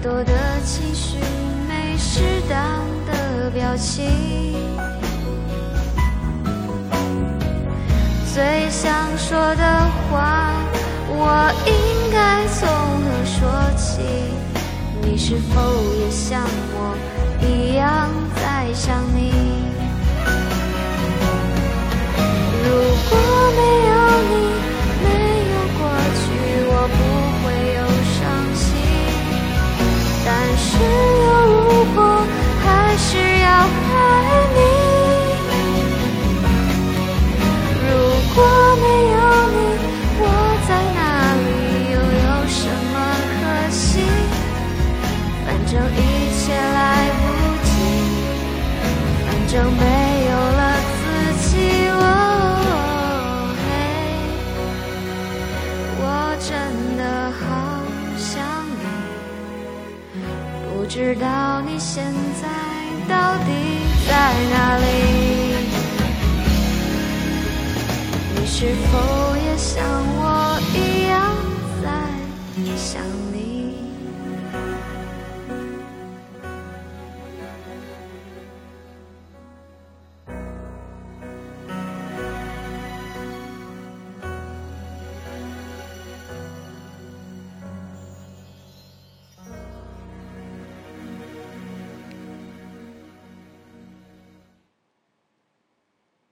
太多的情绪没适当的表情，最想说的话，我应该从何说起？你是否也像我知道你现在到底在哪里？你是否也像我